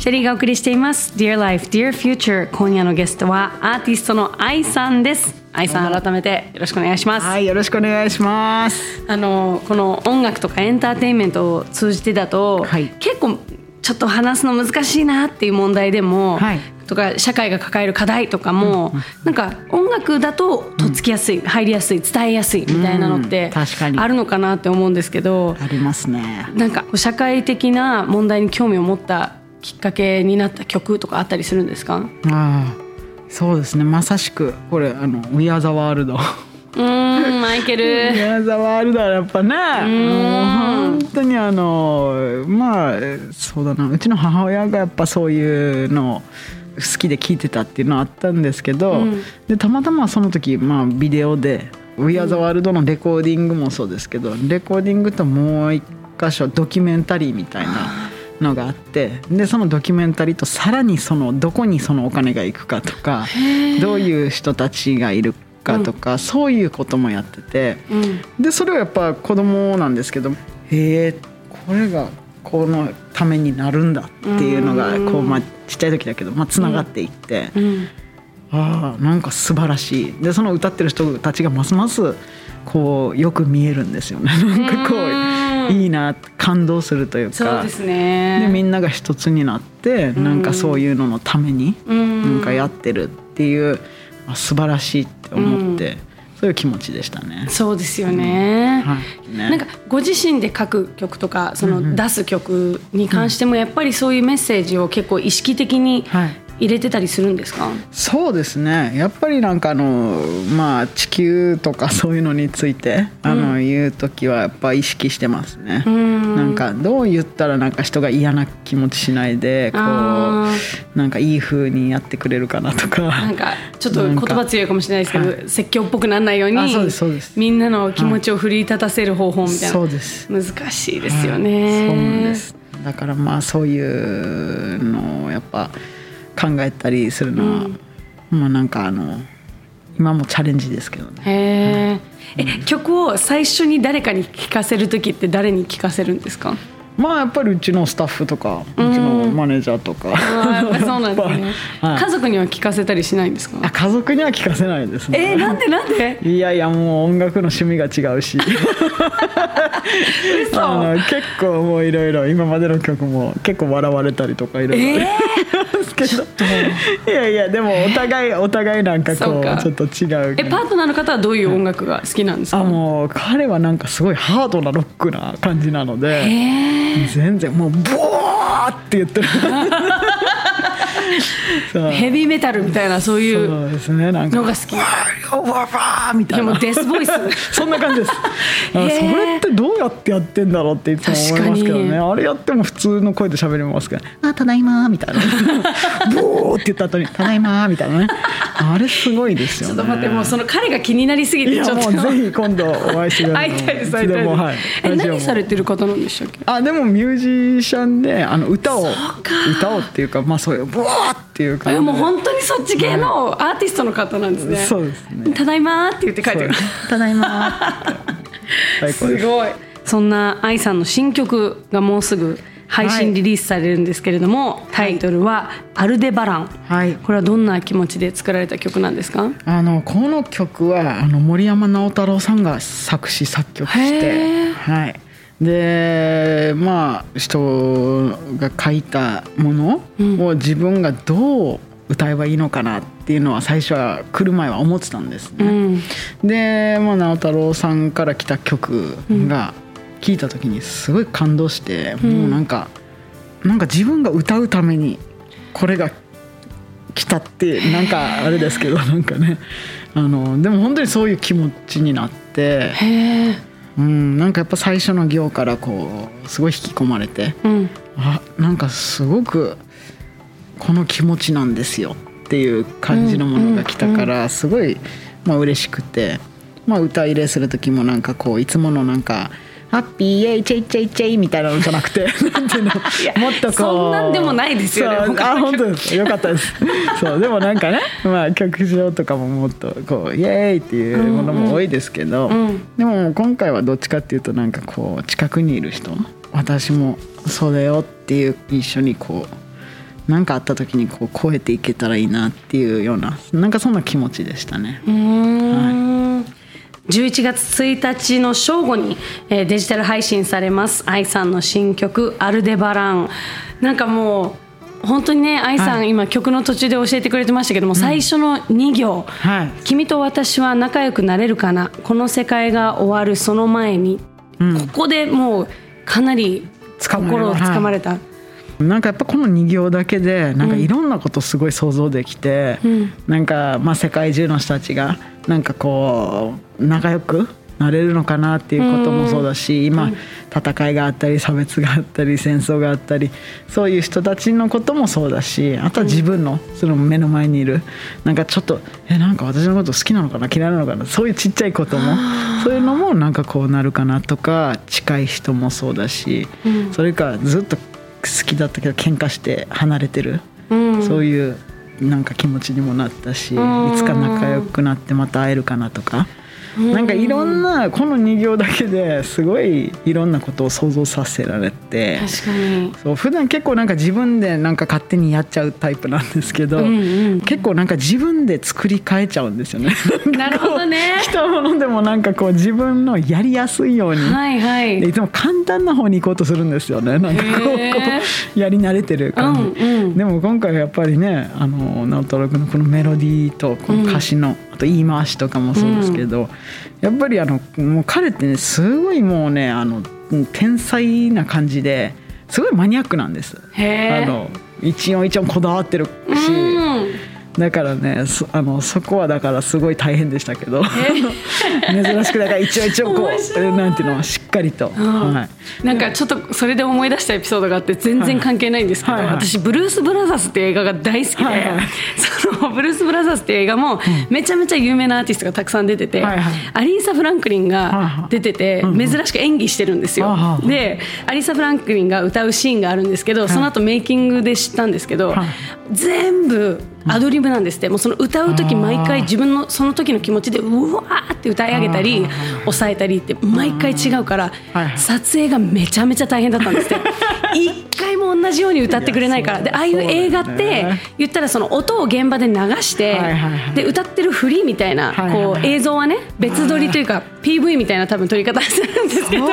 [SPEAKER 2] シェリーがお送りしています。Dear Life, Dear Future 今夜のゲストはアーティストの愛さんです。愛さん改めてよろしくお願いします、
[SPEAKER 4] はいよろしくお願いします。
[SPEAKER 2] あのこの音楽とかエンターテインメントを通じてだと、
[SPEAKER 4] はい。
[SPEAKER 2] 結構ちょっと話すの難しいなっていう問題でも、
[SPEAKER 4] はい。
[SPEAKER 2] とか社会が抱える課題とかも、なんか音楽だととっつきやすい、入りやすい伝えやすいみたいなのって
[SPEAKER 4] うん確かに。
[SPEAKER 2] あるのかなって思うんですけど、
[SPEAKER 4] ありますね。
[SPEAKER 2] なんか社会的な問題に興味を持ったきっかけになった曲とかあったりするんですか？
[SPEAKER 4] ああそうですね。まさしくこれあの「We Are the World」
[SPEAKER 2] うーんマイケ
[SPEAKER 4] We
[SPEAKER 2] ル
[SPEAKER 4] Are the World はやっぱね。もう本当にあのまあそうだな。うちの母親がやっぱそういうの好きで聴いてたっていうのはあったんですけど、
[SPEAKER 2] うん。
[SPEAKER 4] でたまたまその時、まあ、ビデオで「We Are the World」のレコーディングもそうですけどレコーディングともう一箇所ドキュメンタリーみたいなのがあってでそのドキュメンタリーとさらにそのどこにそのお金が行くかとかどういう人たちがいるかとか、そういうこともやってて
[SPEAKER 2] うん。
[SPEAKER 4] でそれはやっぱ子供なんですけどへえこれがこのためになるんだっていうのがこう、まあ、ちっちゃい時だけど、まあ、つながっていって。
[SPEAKER 2] うん。
[SPEAKER 4] ああなんか素晴らしい。でその歌ってる人たちがますますこうよく見えるんですよね。なんかこういいな感動するというか。
[SPEAKER 2] そうですね。
[SPEAKER 4] でみんなが一つになってなんかそういうののために
[SPEAKER 2] うん。
[SPEAKER 4] なんかやってるっていうあ素晴らしいって思ってそういう気持ちでしたね。
[SPEAKER 2] そうですよね。
[SPEAKER 4] はい。ね。
[SPEAKER 2] なんかご自身で書く曲とかその出す曲に関してもやっぱりそういうメッセージを結構意識的に
[SPEAKER 4] はい
[SPEAKER 2] 入れてたりするんですか、
[SPEAKER 4] そうですね。やっぱりなんかあのまあ地球とか そういうのについてあの、言う時はやっぱ意識してますね、
[SPEAKER 2] ん。
[SPEAKER 4] なんかどう言ったらなんか人が嫌な気持ちしないでこ
[SPEAKER 2] あ
[SPEAKER 4] うなんかいい風にやってくれるかなとか。
[SPEAKER 2] なんかちょっと言葉強いかもしれないですけど、
[SPEAKER 4] は
[SPEAKER 2] 説教っぽくならないように
[SPEAKER 4] あそうですそうです。
[SPEAKER 2] みんなの気持ちを奮い立たせる方法みたいな、
[SPEAKER 4] そうです。
[SPEAKER 2] 難しいですよね、
[SPEAKER 4] そうなんです。だからまあそういうのをやっぱ考えたりするのは、まあなんかあの今もチャレンジですけどね。
[SPEAKER 2] へー。え曲を最初に誰かに聴かせる時って誰に聴かせるんですか？
[SPEAKER 4] まあやっぱりうちのスタッフとかうちのマネージャーとか、
[SPEAKER 2] そうなんですね、
[SPEAKER 4] はい。
[SPEAKER 2] 家族には聞かせたりしないんですか？
[SPEAKER 4] あ家族には聞かせないですね。
[SPEAKER 2] えー、なんでなんで？
[SPEAKER 4] いやいやもう音楽の趣味が違うし。あの結構もういろいろ今までの曲も結構笑われたりとかいろいろ けど、いやいやでもお互いお互いなんかこうちょっと違う。
[SPEAKER 2] えパートナーの方はどういう音楽が好きなんですか？
[SPEAKER 4] あもう彼はなんかすごいハードなロックな感じなので
[SPEAKER 2] へ
[SPEAKER 4] 全然もうボーって言ってる。
[SPEAKER 2] ヘビーメタルみたいなそういうのが好き
[SPEAKER 4] みたいな
[SPEAKER 2] デスボイス
[SPEAKER 4] そんな感じです。あそれってどうやってやってんだろうっていつも思いますけどね。あれやっても普通の声で喋れます。けど、あただいまーみたいな。ボーって言った後にただいまーみたいなね。あれすごいですよね。
[SPEAKER 2] ちょっと待ってもうその彼が気になりすぎてちょっと
[SPEAKER 4] もうぜひ今度お会いしてください。
[SPEAKER 2] 会いたいです会いたいです。え
[SPEAKER 4] ラジオも
[SPEAKER 2] 何されてる方なんでしたっけ？
[SPEAKER 4] あでもミュージシャンであの歌を歌をっていうかまあそういうボーっていう感じで。
[SPEAKER 2] えもう本当にそっち系のアーティストの方なんですね
[SPEAKER 4] そうですね。
[SPEAKER 2] ただいまーって言って書いてる
[SPEAKER 4] ただいま す。
[SPEAKER 2] ごいそんな愛さんの新曲がもうすぐ配信リリースされるんですけれども、タイトルは「アルデバラン」
[SPEAKER 4] はい。
[SPEAKER 2] これはどんな気持ちで作られた曲なんですか？
[SPEAKER 4] あのこの曲はあの森山直太朗さんが作詞作曲し
[SPEAKER 2] へ
[SPEAKER 4] て
[SPEAKER 2] ー、
[SPEAKER 4] はい、でまあ人が書いたものを自分がどう歌えばいいのかなっていうのは最初は来る前は思ってたんです
[SPEAKER 2] う
[SPEAKER 4] ね。
[SPEAKER 2] ん。
[SPEAKER 4] で、まあ、直太朗さんから来た曲が聴いた時にすごい感動して、もうなんかなんか自分が歌うためにこれが来たって なんかあれですけどなんかね。あのでも本当にそういう気持ちになって、うん、なんかやっぱ最初の行からこうすごい引き込まれて
[SPEAKER 2] うん。
[SPEAKER 4] あなんかすごくこの気持ちなんですよっていう感じのものが来たからすごいまあ嬉しくて、まあ、歌入れする時もなんかこういつものなんか「ハッピーイエイチェイチェイチェイ」みたいなのじゃなくて なんていうのもっとこう
[SPEAKER 2] そんなんでもないですよね
[SPEAKER 4] あ本当です。よかったです。そうでもなんかね、まあ、曲上とかももっとこうイエーイっていうものも多いですけど、
[SPEAKER 2] うん。
[SPEAKER 4] でも今回はどっちかっていうとなんかこう近くにいる人私もそうだよっていう一緒にこう何かあった時にこう超えていけたらいいなっていうようななんかそんな気持ちでしたね。
[SPEAKER 2] うーん11月1日の正午に、えーデジタル配信されます。愛さんの新曲「アルデバラン」なんかもう本当にね愛さん、
[SPEAKER 4] はい
[SPEAKER 2] 今曲の途中で教えてくれてましたけども、最初の2行。
[SPEAKER 4] はい「
[SPEAKER 2] 君と私は仲良くなれるかな？この世界が終わるその前に」ここでもうかなり心をつかまれた、
[SPEAKER 4] なんかやっぱこの2行だけでなんかいろんなことすごい想像できて、
[SPEAKER 2] ん。
[SPEAKER 4] なんかまあ世界中の人たちがなんかこう仲良くなれるのかなっていうこともそうだし、今戦いがあったり差別があったり戦争があったりそういう人たちのこともそうだしあとは自分のその目の前にいるなんかちょっとえなんか私のこと好きなのかな？嫌いなのかな？そういうちっちゃいこともそういうのもなんかこうなるかなとか近い人もそうだし、それかずっと好きだったけど喧嘩して離れてる、
[SPEAKER 2] うん。
[SPEAKER 4] そういうなんか気持ちにもなったし、
[SPEAKER 2] ん
[SPEAKER 4] いつか仲良くなってまた会えるかなとか。なんかいろんなこの2行だけですごいいろんなことを想像させられて
[SPEAKER 2] 確かに。
[SPEAKER 4] そう普段結構なんか自分でなんか勝手にやっちゃうタイプなんですけど、
[SPEAKER 2] うんうん
[SPEAKER 4] 結構なんか自分で作り変えちゃうんですよね。
[SPEAKER 2] なるほどね。
[SPEAKER 4] 来たものでもなんかこう自分のやりやすいように、
[SPEAKER 2] はいはい。
[SPEAKER 4] でいつも簡単な方に行こうとするんですよね。なんかこうやり慣れてる感じ、
[SPEAKER 2] うんうん。
[SPEAKER 4] でも今回はやっぱりねあの直太朗君のこのメロディーとこの歌詞の、あと言い回しとかもそうですけど、やっぱりあのもう彼ってねすごいもうねあの天才な感じですごいマニアックなんです。あの一音一音こだわってるし、
[SPEAKER 2] うん
[SPEAKER 4] だからねそあのそこはだからすごい大変でしたけど。珍しくだから一応一応こ
[SPEAKER 2] う
[SPEAKER 4] なんていうのしっかりと、はい、
[SPEAKER 2] なんかちょっとそれで思い出したエピソードがあって全然関係ないんですけど、
[SPEAKER 4] はいはい
[SPEAKER 2] 私ブルース・ブラザースって映画が大好きで、
[SPEAKER 4] はいはい。
[SPEAKER 2] そのブルース・ブラザースって映画もめちゃめちゃ有名なアーティストがたくさん出てて、
[SPEAKER 4] はいはい
[SPEAKER 2] アリーサ・フランクリン
[SPEAKER 4] はい
[SPEAKER 2] が
[SPEAKER 4] はい。
[SPEAKER 2] 出てて珍しく演技してるんですよ、
[SPEAKER 4] はいは。い
[SPEAKER 2] でアリーサ・フランクリンが歌うシーンがあるんですけどその後メイキングで知ったんですけど、
[SPEAKER 4] はい。
[SPEAKER 2] 全部アドリブなんですって。もうその歌う時毎回自分のその時の気持ちでうわーって歌い上げたり抑えたりって毎回違うから撮影がめちゃめちゃ大変だったんですって。一 回も同じように歌ってくれないから。でああいう映画って言ったらその音を現場で流してで歌ってるフリーみたいなこう映像はね別撮りというか PV みたいな多分撮り方してるんですけど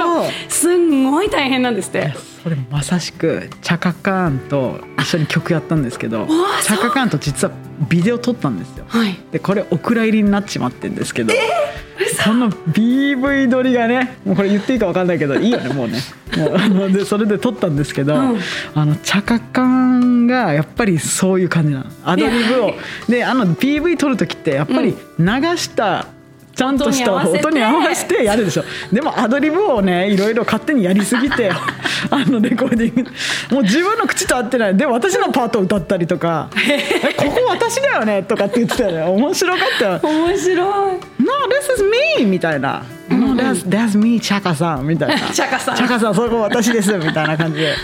[SPEAKER 2] すんごい大変なんですって。
[SPEAKER 4] それまさしくチャカカーンと一緒に曲やったんですけど
[SPEAKER 2] わ
[SPEAKER 4] チャカカーンと実はビデオ撮ったんですよ。
[SPEAKER 2] はい。
[SPEAKER 4] でこれお蔵入りになっちまってんですけど、この BV 撮りがねもうこれ言っていいか分かんないけどいいよねもうね。もう でそれで撮ったんですけど、
[SPEAKER 2] うん。
[SPEAKER 4] あのチャカカンがやっぱりそういう感じなの。アドリブを。であの PV 撮る時ってやっぱり流した、ちゃんとした
[SPEAKER 2] 音に合わせて。
[SPEAKER 4] やるでしょ。でもアドリブをねいろいろ勝手にやりすぎて あのレコーディング。もう自分の口と合ってない。で私のパートを歌ったりとか「えここ私だよね」とかって言ってたよね。面白かったよ。
[SPEAKER 2] 面白い。
[SPEAKER 4] No, this is me! みたいな。No, that's, that's me, チャカさんみたいな。
[SPEAKER 2] チャカさん
[SPEAKER 4] チャカさん、そこ私です。みたいな感じで。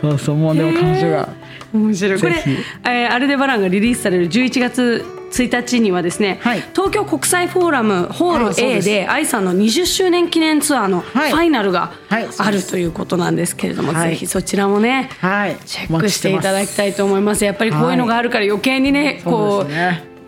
[SPEAKER 4] そうそう、もうでも彼女が。
[SPEAKER 2] 面白い。これえーアルデバランがリリースされる11月1日にはですね、
[SPEAKER 4] はい。
[SPEAKER 2] 東京国際フォーラムホール A
[SPEAKER 4] で
[SPEAKER 2] 愛さんの20周年記念ツアーのフ
[SPEAKER 4] はい。
[SPEAKER 2] ァイナルが
[SPEAKER 4] はい
[SPEAKER 2] あるということなんですけれども、
[SPEAKER 4] はい。
[SPEAKER 2] ぜひそちらもね、
[SPEAKER 4] はい。
[SPEAKER 2] チェックしていただきたいと思います。やっぱりこういうのがあるから余計にね、こう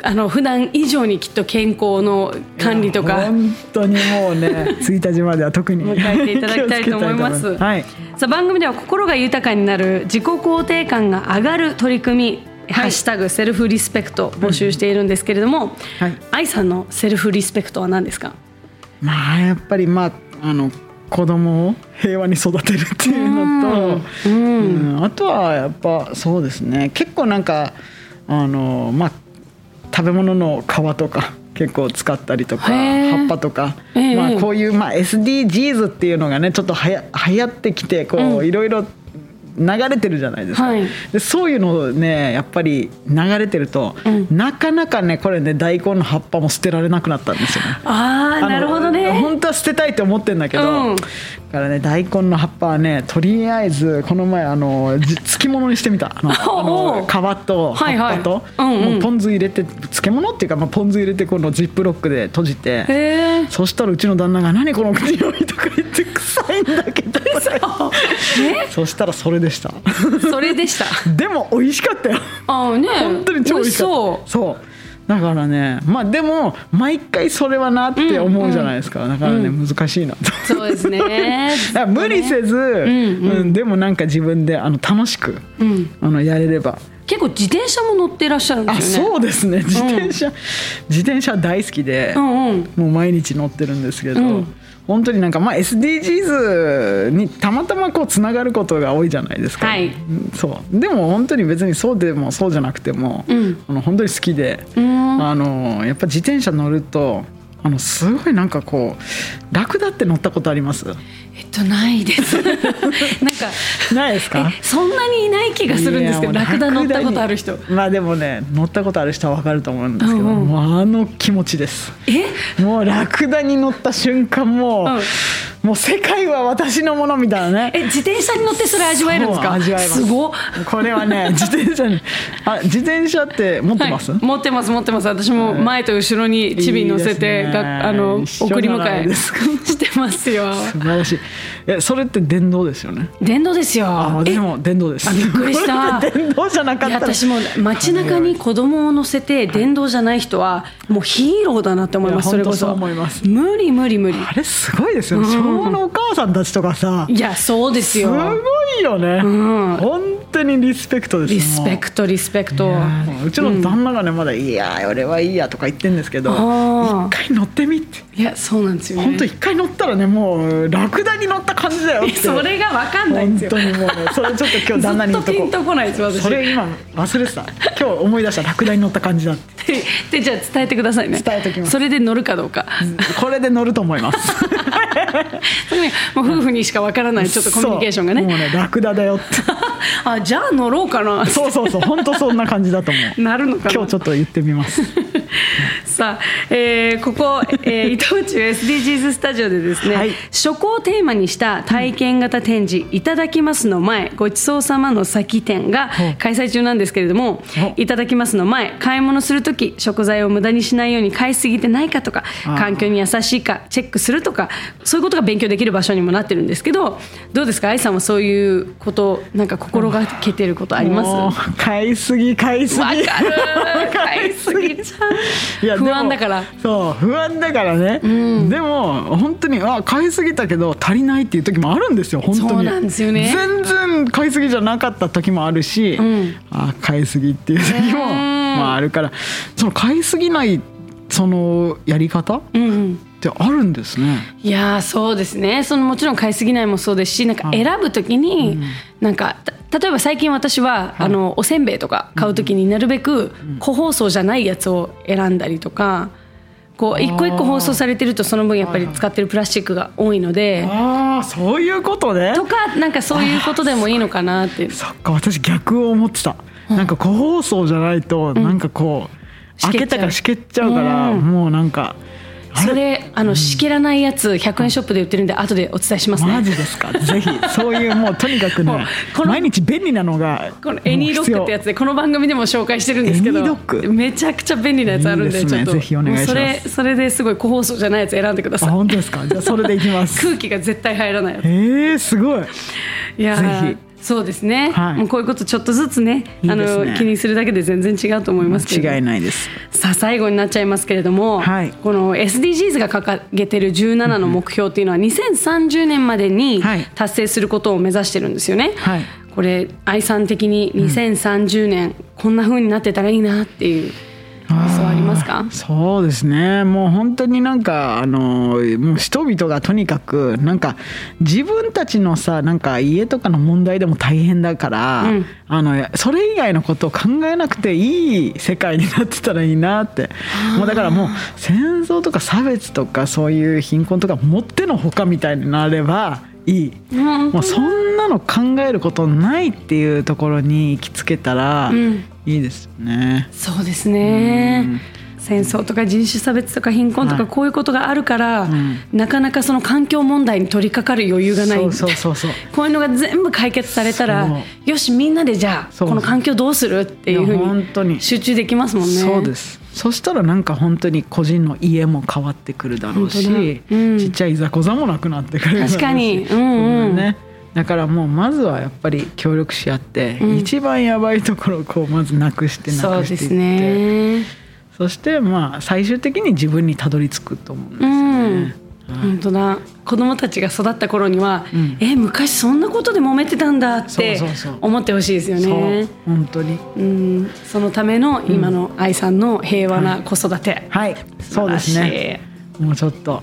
[SPEAKER 2] あの普段以上にきっと健康の管理とか。
[SPEAKER 4] 本当にもうね、1日までは特に。
[SPEAKER 2] 迎えていただきたいと思います。
[SPEAKER 4] いいはい。
[SPEAKER 2] さあ番組では心が豊かになる自己肯定感が上がる取り組み、ハッシュタグセルフリスペクト募集しているんですけれども、
[SPEAKER 4] はい。
[SPEAKER 2] 愛さんのセルフリスペクトは何ですか？
[SPEAKER 4] まあ、やっぱり、まあ、あの。子供を平和に育てるっていうのと、うん。あとはやっぱそうですね。結構なんかあのまあ食べ物の皮とか結構使ったりとか葉っぱとか、
[SPEAKER 2] ええ。
[SPEAKER 4] まあ、こういう、まあ、SDGs っていうのがねちょっとはや流行ってきてこう、いろいろ流れてるじゃないですか、
[SPEAKER 2] はい
[SPEAKER 4] でそういうのねやっぱり流れてると、なかなかねこれね大根の葉っぱも捨てられなくなったんですよね。
[SPEAKER 2] ああ
[SPEAKER 4] の
[SPEAKER 2] なるほどね。
[SPEAKER 4] 本当は捨てたいと思ってんだけど、
[SPEAKER 2] うん
[SPEAKER 4] だからね大根の葉っぱはねとりあえずこの前あのじ漬物にしてみた。あの 皮と葉っぱと、
[SPEAKER 2] はいはい。うんうん。
[SPEAKER 4] もうポン酢入れて漬物っていうか、まあ、ポン酢入れてこのジップロックで閉じて。そしたらうちの旦那が「何この匂い」とか言って臭いんだけど。
[SPEAKER 2] え？
[SPEAKER 4] そしたらそれでした。
[SPEAKER 2] それでした。
[SPEAKER 4] でも美味しかったよ。
[SPEAKER 2] ああね。
[SPEAKER 4] 本当に超美味しかった。
[SPEAKER 2] そう。
[SPEAKER 4] そうだからねまあでも毎回それはなって思うじゃないですか、だからね、難しいなと
[SPEAKER 2] そうですね。
[SPEAKER 4] 無理せず、うんでもなんか自分であの楽しく、
[SPEAKER 2] うん。
[SPEAKER 4] あのやれれば
[SPEAKER 2] 結構自転車も乗っていらっしゃるんで
[SPEAKER 4] あ
[SPEAKER 2] すよね。
[SPEAKER 4] そうですね自転車、自転車大好きで、
[SPEAKER 2] うんうん。
[SPEAKER 4] もう毎日乗ってるんですけど、
[SPEAKER 2] うん
[SPEAKER 4] 本当になんかまあ SDGs にたまたまこうつながることが多いじゃないですか、
[SPEAKER 2] はい。
[SPEAKER 4] うんそう。でも本当に別にそうでもそうじゃなくても、
[SPEAKER 2] うん。
[SPEAKER 4] あの本当に好きで、
[SPEAKER 2] うん。
[SPEAKER 4] あのやっぱ自転車乗るとあのすごいなんかこう楽だって乗ったことあります？
[SPEAKER 2] えっとないです。なんか。
[SPEAKER 4] ないですか？
[SPEAKER 2] えそんなにいない気がするんですけどラクダ乗ったことある人。
[SPEAKER 4] まあでもね乗ったことある人は分かると思うんですけど、
[SPEAKER 2] うんうん。
[SPEAKER 4] もうあの気持ちです。
[SPEAKER 2] え？
[SPEAKER 4] もうラクダに乗った瞬間もう、もう世界は私のものみたいなね。
[SPEAKER 2] え自転車に乗ってそれ味わえるんですか？
[SPEAKER 4] 味わえます。
[SPEAKER 2] すごっ。
[SPEAKER 4] これはね 自転車にあ自転車って持ってます、
[SPEAKER 2] はい。持ってます持ってます。私も前と後ろにチビに乗せて
[SPEAKER 4] いいですね。
[SPEAKER 2] があの送り迎え
[SPEAKER 4] ですか。
[SPEAKER 2] してますよ。
[SPEAKER 4] 素晴らしい。えそれって電動ですよね？
[SPEAKER 2] 電動ですよ。
[SPEAKER 4] あ私も電動です。
[SPEAKER 2] あびっくりした。
[SPEAKER 4] 電動じゃなか
[SPEAKER 2] い
[SPEAKER 4] った。
[SPEAKER 2] 私も街中に子供を乗せて電動じゃない人はもうヒーローだなって思いますそれこそ。無理無理無理。
[SPEAKER 4] あれすごいですよ。ね、昭和のお母さんたちとかさ
[SPEAKER 2] いやそうです
[SPEAKER 4] す
[SPEAKER 2] よ
[SPEAKER 4] ごいよね、
[SPEAKER 2] ん。
[SPEAKER 4] 本当にリスペクトです
[SPEAKER 2] リスペクトリスペクト。
[SPEAKER 4] もううちの旦那がねまだ「いや俺はいいや」とか言ってんですけど一回乗ってみって。
[SPEAKER 2] いやそうなんですよね。
[SPEAKER 4] 本当一回乗ったらねもうラクダに乗った感じだよって。
[SPEAKER 2] それが分かんないんですよ。
[SPEAKER 4] 本当にもうねそれちょっと今日 旦那に
[SPEAKER 2] ずっとピン
[SPEAKER 4] 言っとこと
[SPEAKER 2] こないです私。
[SPEAKER 4] うそれ今忘れてた。今日思い出したラクダに乗った感じだって。
[SPEAKER 2] でじゃあ伝えてくださいね。
[SPEAKER 4] 伝えときます。
[SPEAKER 2] それで乗るかどうか、
[SPEAKER 4] これで乗ると思います
[SPEAKER 2] もう夫婦にしかわからないちょっとコミュニケーションがね。
[SPEAKER 4] もうねラクダだよって。
[SPEAKER 2] あじゃあ乗ろうかな。
[SPEAKER 4] そうそうそう。本当そんな感じだと思う。
[SPEAKER 2] なるのかな。
[SPEAKER 4] 今日ちょっと言ってみます
[SPEAKER 2] さあ、えーここ、えー 伊藤忠 SDGs スタジオでですね、
[SPEAKER 4] はい。
[SPEAKER 2] 食をテーマにした体験型展示「いただきます」の前ごちそうさまの先展が開催中なんですけれども「いただきます」の前買い物する時食材を無駄にしないように買いすぎてないかとか環境に優しいかチェックするとかそういうことが勉強できる場所にもなってるんですけどどうですか？愛さんはそういうことなんか心がけてることあります？
[SPEAKER 4] 買いすぎ買いすぎ。
[SPEAKER 2] わかる 買いすぎちゃう
[SPEAKER 4] いや
[SPEAKER 2] 不安だから。
[SPEAKER 4] そう不安だからね、でも本当にあ買いすぎたけど足りないっていう時もあるんですよ本当に。
[SPEAKER 2] そうなんですよね。
[SPEAKER 4] 全然買いすぎじゃなかった時もあるし、あ買いすぎっていう時も、まあ、あるから。その買いすぎないそのやり方っ
[SPEAKER 2] うんうん
[SPEAKER 4] てあるんですね。
[SPEAKER 2] いやーそうですね。そのもちろん買いすぎないもそうですしなんか選ぶ時に、なんかた例えば最近私は、あのおせんべいとか買う時になるべく個包装じゃないやつを選んだりとかこう一個一個包装されてるとその分やっぱり使ってるプラスチックが多いので。
[SPEAKER 4] ああそういうことね。
[SPEAKER 2] とかなんかそういうことでもいいのかなって。
[SPEAKER 4] そっか私逆を思ってた、なんか個包装じゃないとなんかこう、
[SPEAKER 2] う
[SPEAKER 4] 開けたからしけっちゃうから、
[SPEAKER 2] うん。
[SPEAKER 4] もうなんかあ
[SPEAKER 2] それあのしけらないやつ100円ショップで売ってるんで後でお伝えしますね。
[SPEAKER 4] マジですか？ぜひそういうもうとにかくね毎日便利なのが
[SPEAKER 2] このエニードックってやつでこの番組でも紹介してるんですけどめちゃくちゃ便利なやつあるんでちょっと。
[SPEAKER 4] ぜひお願いします。
[SPEAKER 2] もうそれそれですごい個包装じゃないやつ選んでくだ
[SPEAKER 4] あ
[SPEAKER 2] さい。
[SPEAKER 4] 本当ですか？じゃあそれでいきます。
[SPEAKER 2] 空気が絶対入らないやつ。
[SPEAKER 4] えー、すごい。
[SPEAKER 2] いやー。
[SPEAKER 4] ぜ
[SPEAKER 2] そうですね、
[SPEAKER 4] はい。
[SPEAKER 2] もうこういうことちょっとずつね
[SPEAKER 4] いい
[SPEAKER 2] あの気にするだけで全然違うと思いますけど。
[SPEAKER 4] 違いないです。
[SPEAKER 2] さあ最後になっちゃいますけれども、
[SPEAKER 4] はい。
[SPEAKER 2] この SDGs が掲げてる17の目標っていうのは2030年までに
[SPEAKER 4] はい。
[SPEAKER 2] 達成することを目指してるんですよね。
[SPEAKER 4] はい。
[SPEAKER 2] これ愛さん的に2030年こんな風になってたらいいなっていうりますか？
[SPEAKER 4] そうですね。もう本当になんかあのもう人々がとにかくなんか自分たちのさなんか家とかの問題でも大変だから、
[SPEAKER 2] うん。
[SPEAKER 4] あのそれ以外のことを考えなくていい世界になってたらいいなって。もうだからもう戦争とか差別とかそういう貧困とかもってのほかみたいになればいい。
[SPEAKER 2] うん
[SPEAKER 4] もうそんなの考えることないっていうところに行きつけたら
[SPEAKER 2] うん
[SPEAKER 4] いいですよね。
[SPEAKER 2] そうですね。戦争とか人種差別とか貧困と
[SPEAKER 4] はい。
[SPEAKER 2] かこういうことがあるから、
[SPEAKER 4] ん。
[SPEAKER 2] なかなかその環境問題に取り掛かる余裕がない。
[SPEAKER 4] そうそうそうそう。
[SPEAKER 2] こういうのが全部解決されたらよしみんなでじゃあこの環境どうするっていうふう
[SPEAKER 4] 本当に。
[SPEAKER 2] に集中できますもんね。
[SPEAKER 4] そうです。そしたらなんか本当に個人の家も変わってくるだろうし、
[SPEAKER 2] うん。
[SPEAKER 4] ちっちゃいいざこざもなくなってくるだろうし。
[SPEAKER 2] 確かに。うんうん
[SPEAKER 4] ねだからもうまずはやっぱり協力し合って、
[SPEAKER 2] うん。
[SPEAKER 4] 一番やばいところをこうまずなくしてな
[SPEAKER 2] そうです
[SPEAKER 4] くしていって。
[SPEAKER 2] ね。
[SPEAKER 4] そしてまあ最終的に自分にたどり着くと思うんですよね。
[SPEAKER 2] 本当だ。子供たちが育った頃には、
[SPEAKER 4] うん。
[SPEAKER 2] え昔そんなことで揉めてたんだって
[SPEAKER 4] そうそうそう。
[SPEAKER 2] 思ってほしいですよね。
[SPEAKER 4] そう。本当に。
[SPEAKER 2] うん、そのための今の愛さんの平和な子育て、
[SPEAKER 4] はい。そうですね。もうちょっと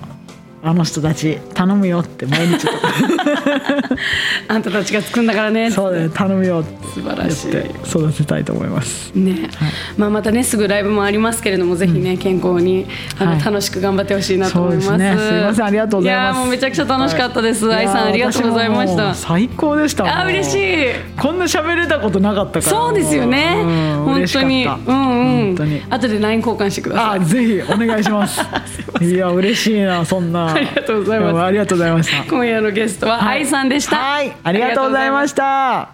[SPEAKER 4] あの人たち頼むよって毎日。
[SPEAKER 2] あんたたちが作るんだからね。
[SPEAKER 4] そうだね頼むよ
[SPEAKER 2] 素晴らしい。
[SPEAKER 4] 育てたいと思います。
[SPEAKER 2] ね。まあ、またねすぐライブもありますけれどもぜひね、健康にあの、
[SPEAKER 4] はい。
[SPEAKER 2] 楽しく頑張ってほしいなと思います。
[SPEAKER 4] そうですね。すいませんありがとうございます。
[SPEAKER 2] やもうめちゃくちゃ楽しかったです、愛さんありがとうございました。
[SPEAKER 4] 最高でした
[SPEAKER 2] あ嬉しい。
[SPEAKER 4] こんな喋れたことなかったから
[SPEAKER 2] そうですよね、
[SPEAKER 4] う。ん
[SPEAKER 2] 本当に。うんうん。
[SPEAKER 4] 本当に。
[SPEAKER 2] 後で LINE 交換してください。
[SPEAKER 4] あぜひお願いします。いや嬉しいなそんな
[SPEAKER 2] ありがとうございます
[SPEAKER 4] やありがとうございました
[SPEAKER 2] 今夜のゲストは愛さんでした、
[SPEAKER 4] はい。ありがとうございました。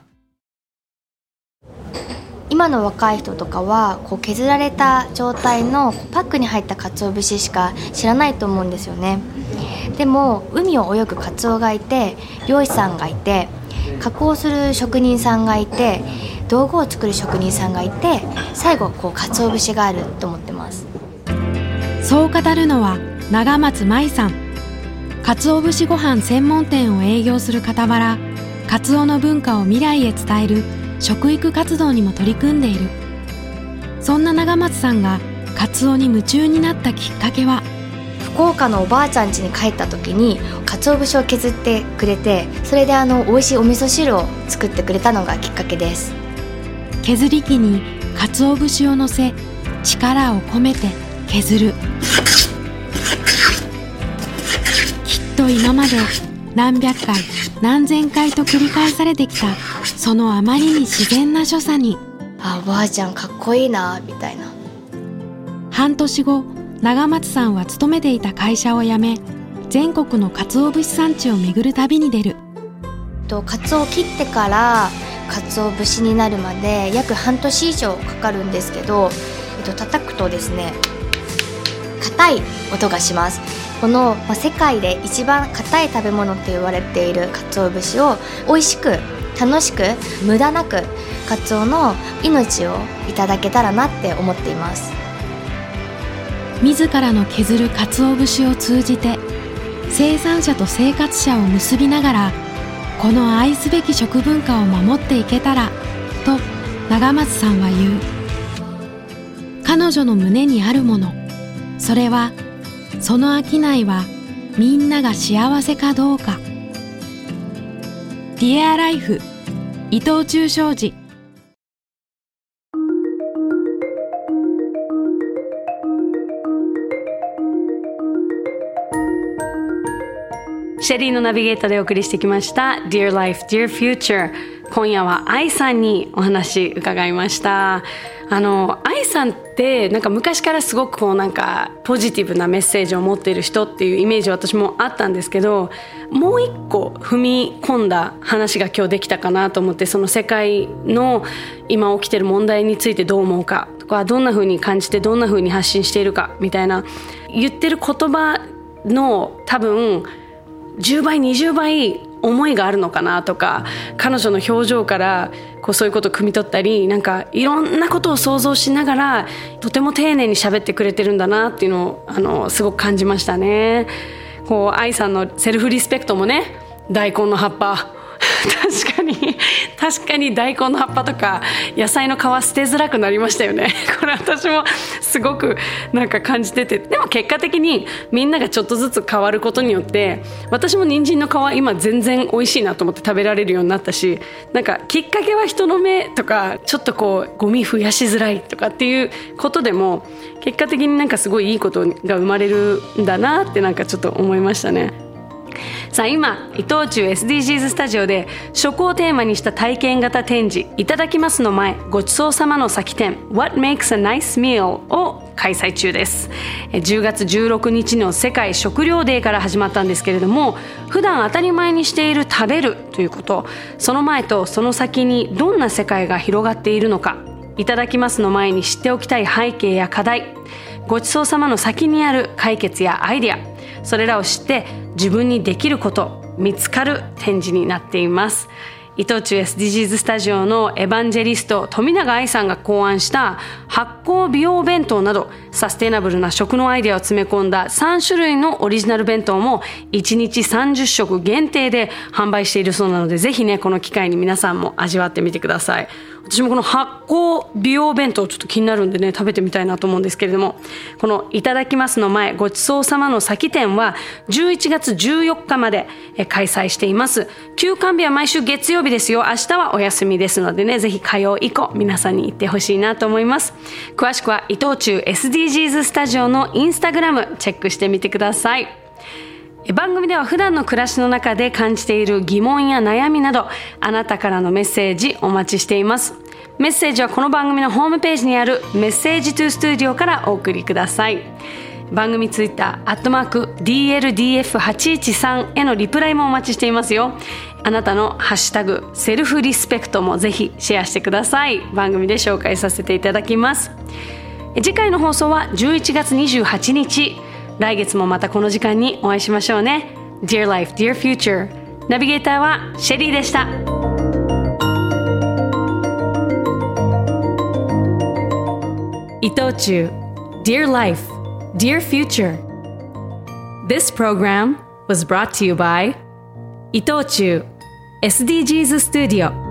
[SPEAKER 5] 今の若い人とかはこう削られた状態のパックに入った鰹節しか知らないと思うんですよね。でも海を泳ぐカツオがいて漁師さんがいて加工する職人さんがいて道具を作る職人さんがいて最後こう鰹節があると思ってます。
[SPEAKER 3] そう語るのは長松舞さん鰹節ご飯専門店を営業する傍ら鰹の文化を未来へ伝える食育活動にも取り組んでいる。そんな長松さんが鰹に夢中になったきっかけは
[SPEAKER 5] 福岡のおばあちゃん家に帰った時に鰹節を削ってくれてそれであの美味しいお味噌汁を作ってくれたのがきっかけです。
[SPEAKER 3] 削り器に鰹節を乗せ力を込めて削ると今まで何百回何千回と繰り返されてきたそのあまりに自然な所作に。
[SPEAKER 5] あおばあちゃんかっこいいなみたいな。
[SPEAKER 3] 半年後長松さんは勤めていた会社を辞め全国の鰹節産地を巡る旅に出る。
[SPEAKER 5] と鰹を切ってから鰹節になるまで約半年以上かかるんですけど、えっと叩くとですね硬い音がしますこの、世界で一番硬い食べ物って言われている鰹節を美味しく楽しく無駄なく鰹の命をいただけたらなって思っています。
[SPEAKER 3] 自らの削る鰹節を通じて生産者と生活者を結びながらこの愛すべき食文化を守っていけたらと長松さんは言う。彼女の胸にあるものそれはその商いはみんなが幸せかどうか。ディアライフ伊藤忠商事。
[SPEAKER 2] シェリーのナビゲーターでお送りしてきました。Dear Life, Dear Future 今夜は愛さんにお話伺いました。あの愛さんってなんか昔からすごくこうなんかポジティブなメッセージを持っている人っていうイメージ私もあったんですけどもう一個踏み込んだ話が今日できたかなと思ってその世界の今起きてる問題についてどう思うかとかどんな風に感じてどんな風に発信しているかみたいな言ってる言葉の多分10倍20倍思いがあるのかなとか彼女の表情からこうそういうことを汲み取ったりなんかいろんなことを想像しながらとても丁寧に喋ってくれてるんだなっていうのをあのすごく感じましたね。こう愛さんのセルフリスペクトもね大根の葉っぱ確かに確かに大根の葉っぱとか野菜の皮捨てづらくなりましたよね これ私もすごくなんか感じててでも結果的にみんながちょっとずつ変わることによって私も人参の皮今全然美味しいなと思って食べられるようになったしなんかきっかけは人の目とかちょっとこうゴミ増やしづらいとかっていうことでも結果的になんかすごいいいことが生まれるんだなってなんかちょっと思いましたね。さあ今伊藤忠 SDGs スタジオで食をテーマにした体験型展示いただきますの前ごちそうさまの先展 What makes a nice meal を開催中です。10月16日の世界食糧デーから始まったんですけれども普段当たり前にしている食べるということその前とその先にどんな世界が広がっているのかいただきますの前に知っておきたい背景や課題ごちそうさまの先にある解決やアイデアそれらを知って自分にできること見つかる展示になっています。伊藤忠 SDGs スタジオのエヴァンジェリスト富永愛さんが考案した発酵美容弁当などサステナブルな食のアイデアを詰め込んだ3種類のオリジナル弁当も1日30食限定で販売しているそうなのでぜひねこの機会に皆さんも味わってみてください。私もこの発酵美容弁当ちょっと気になるんでね食べてみたいなと思うんですけれどもこの「いただきます」の前ごちそうさまの先店は11月14日まで開催しています。休館日は毎週月曜日ですよ。明日はお休みですのでねぜひ火曜以降皆さんに行ってほしいなと思います。詳しくは伊藤忠 SDGs スタジオのインスタグラムチェックしてみてください。番組では普段の暮らしの中で感じている疑問や悩みなどあなたからのメッセージお待ちしています。メッセージはこの番組のホームページにあるメッセージトゥースタジオからお送りください。番組ツイッターアットマーク DLDF813 へのリプライもお待ちしていますよ。あなたのハッシュタグセルフリスペクトもぜひシェアしてください。番組で紹介させていただきます。次回の放送は11月28日。来月もまたこの時間にお会いしましょうね Dear Life, Dear Future ナビゲーターはシェリーでした伊藤忠 Dear Life, Dear Future This program was brought to you by 伊藤忠 SDGs Studio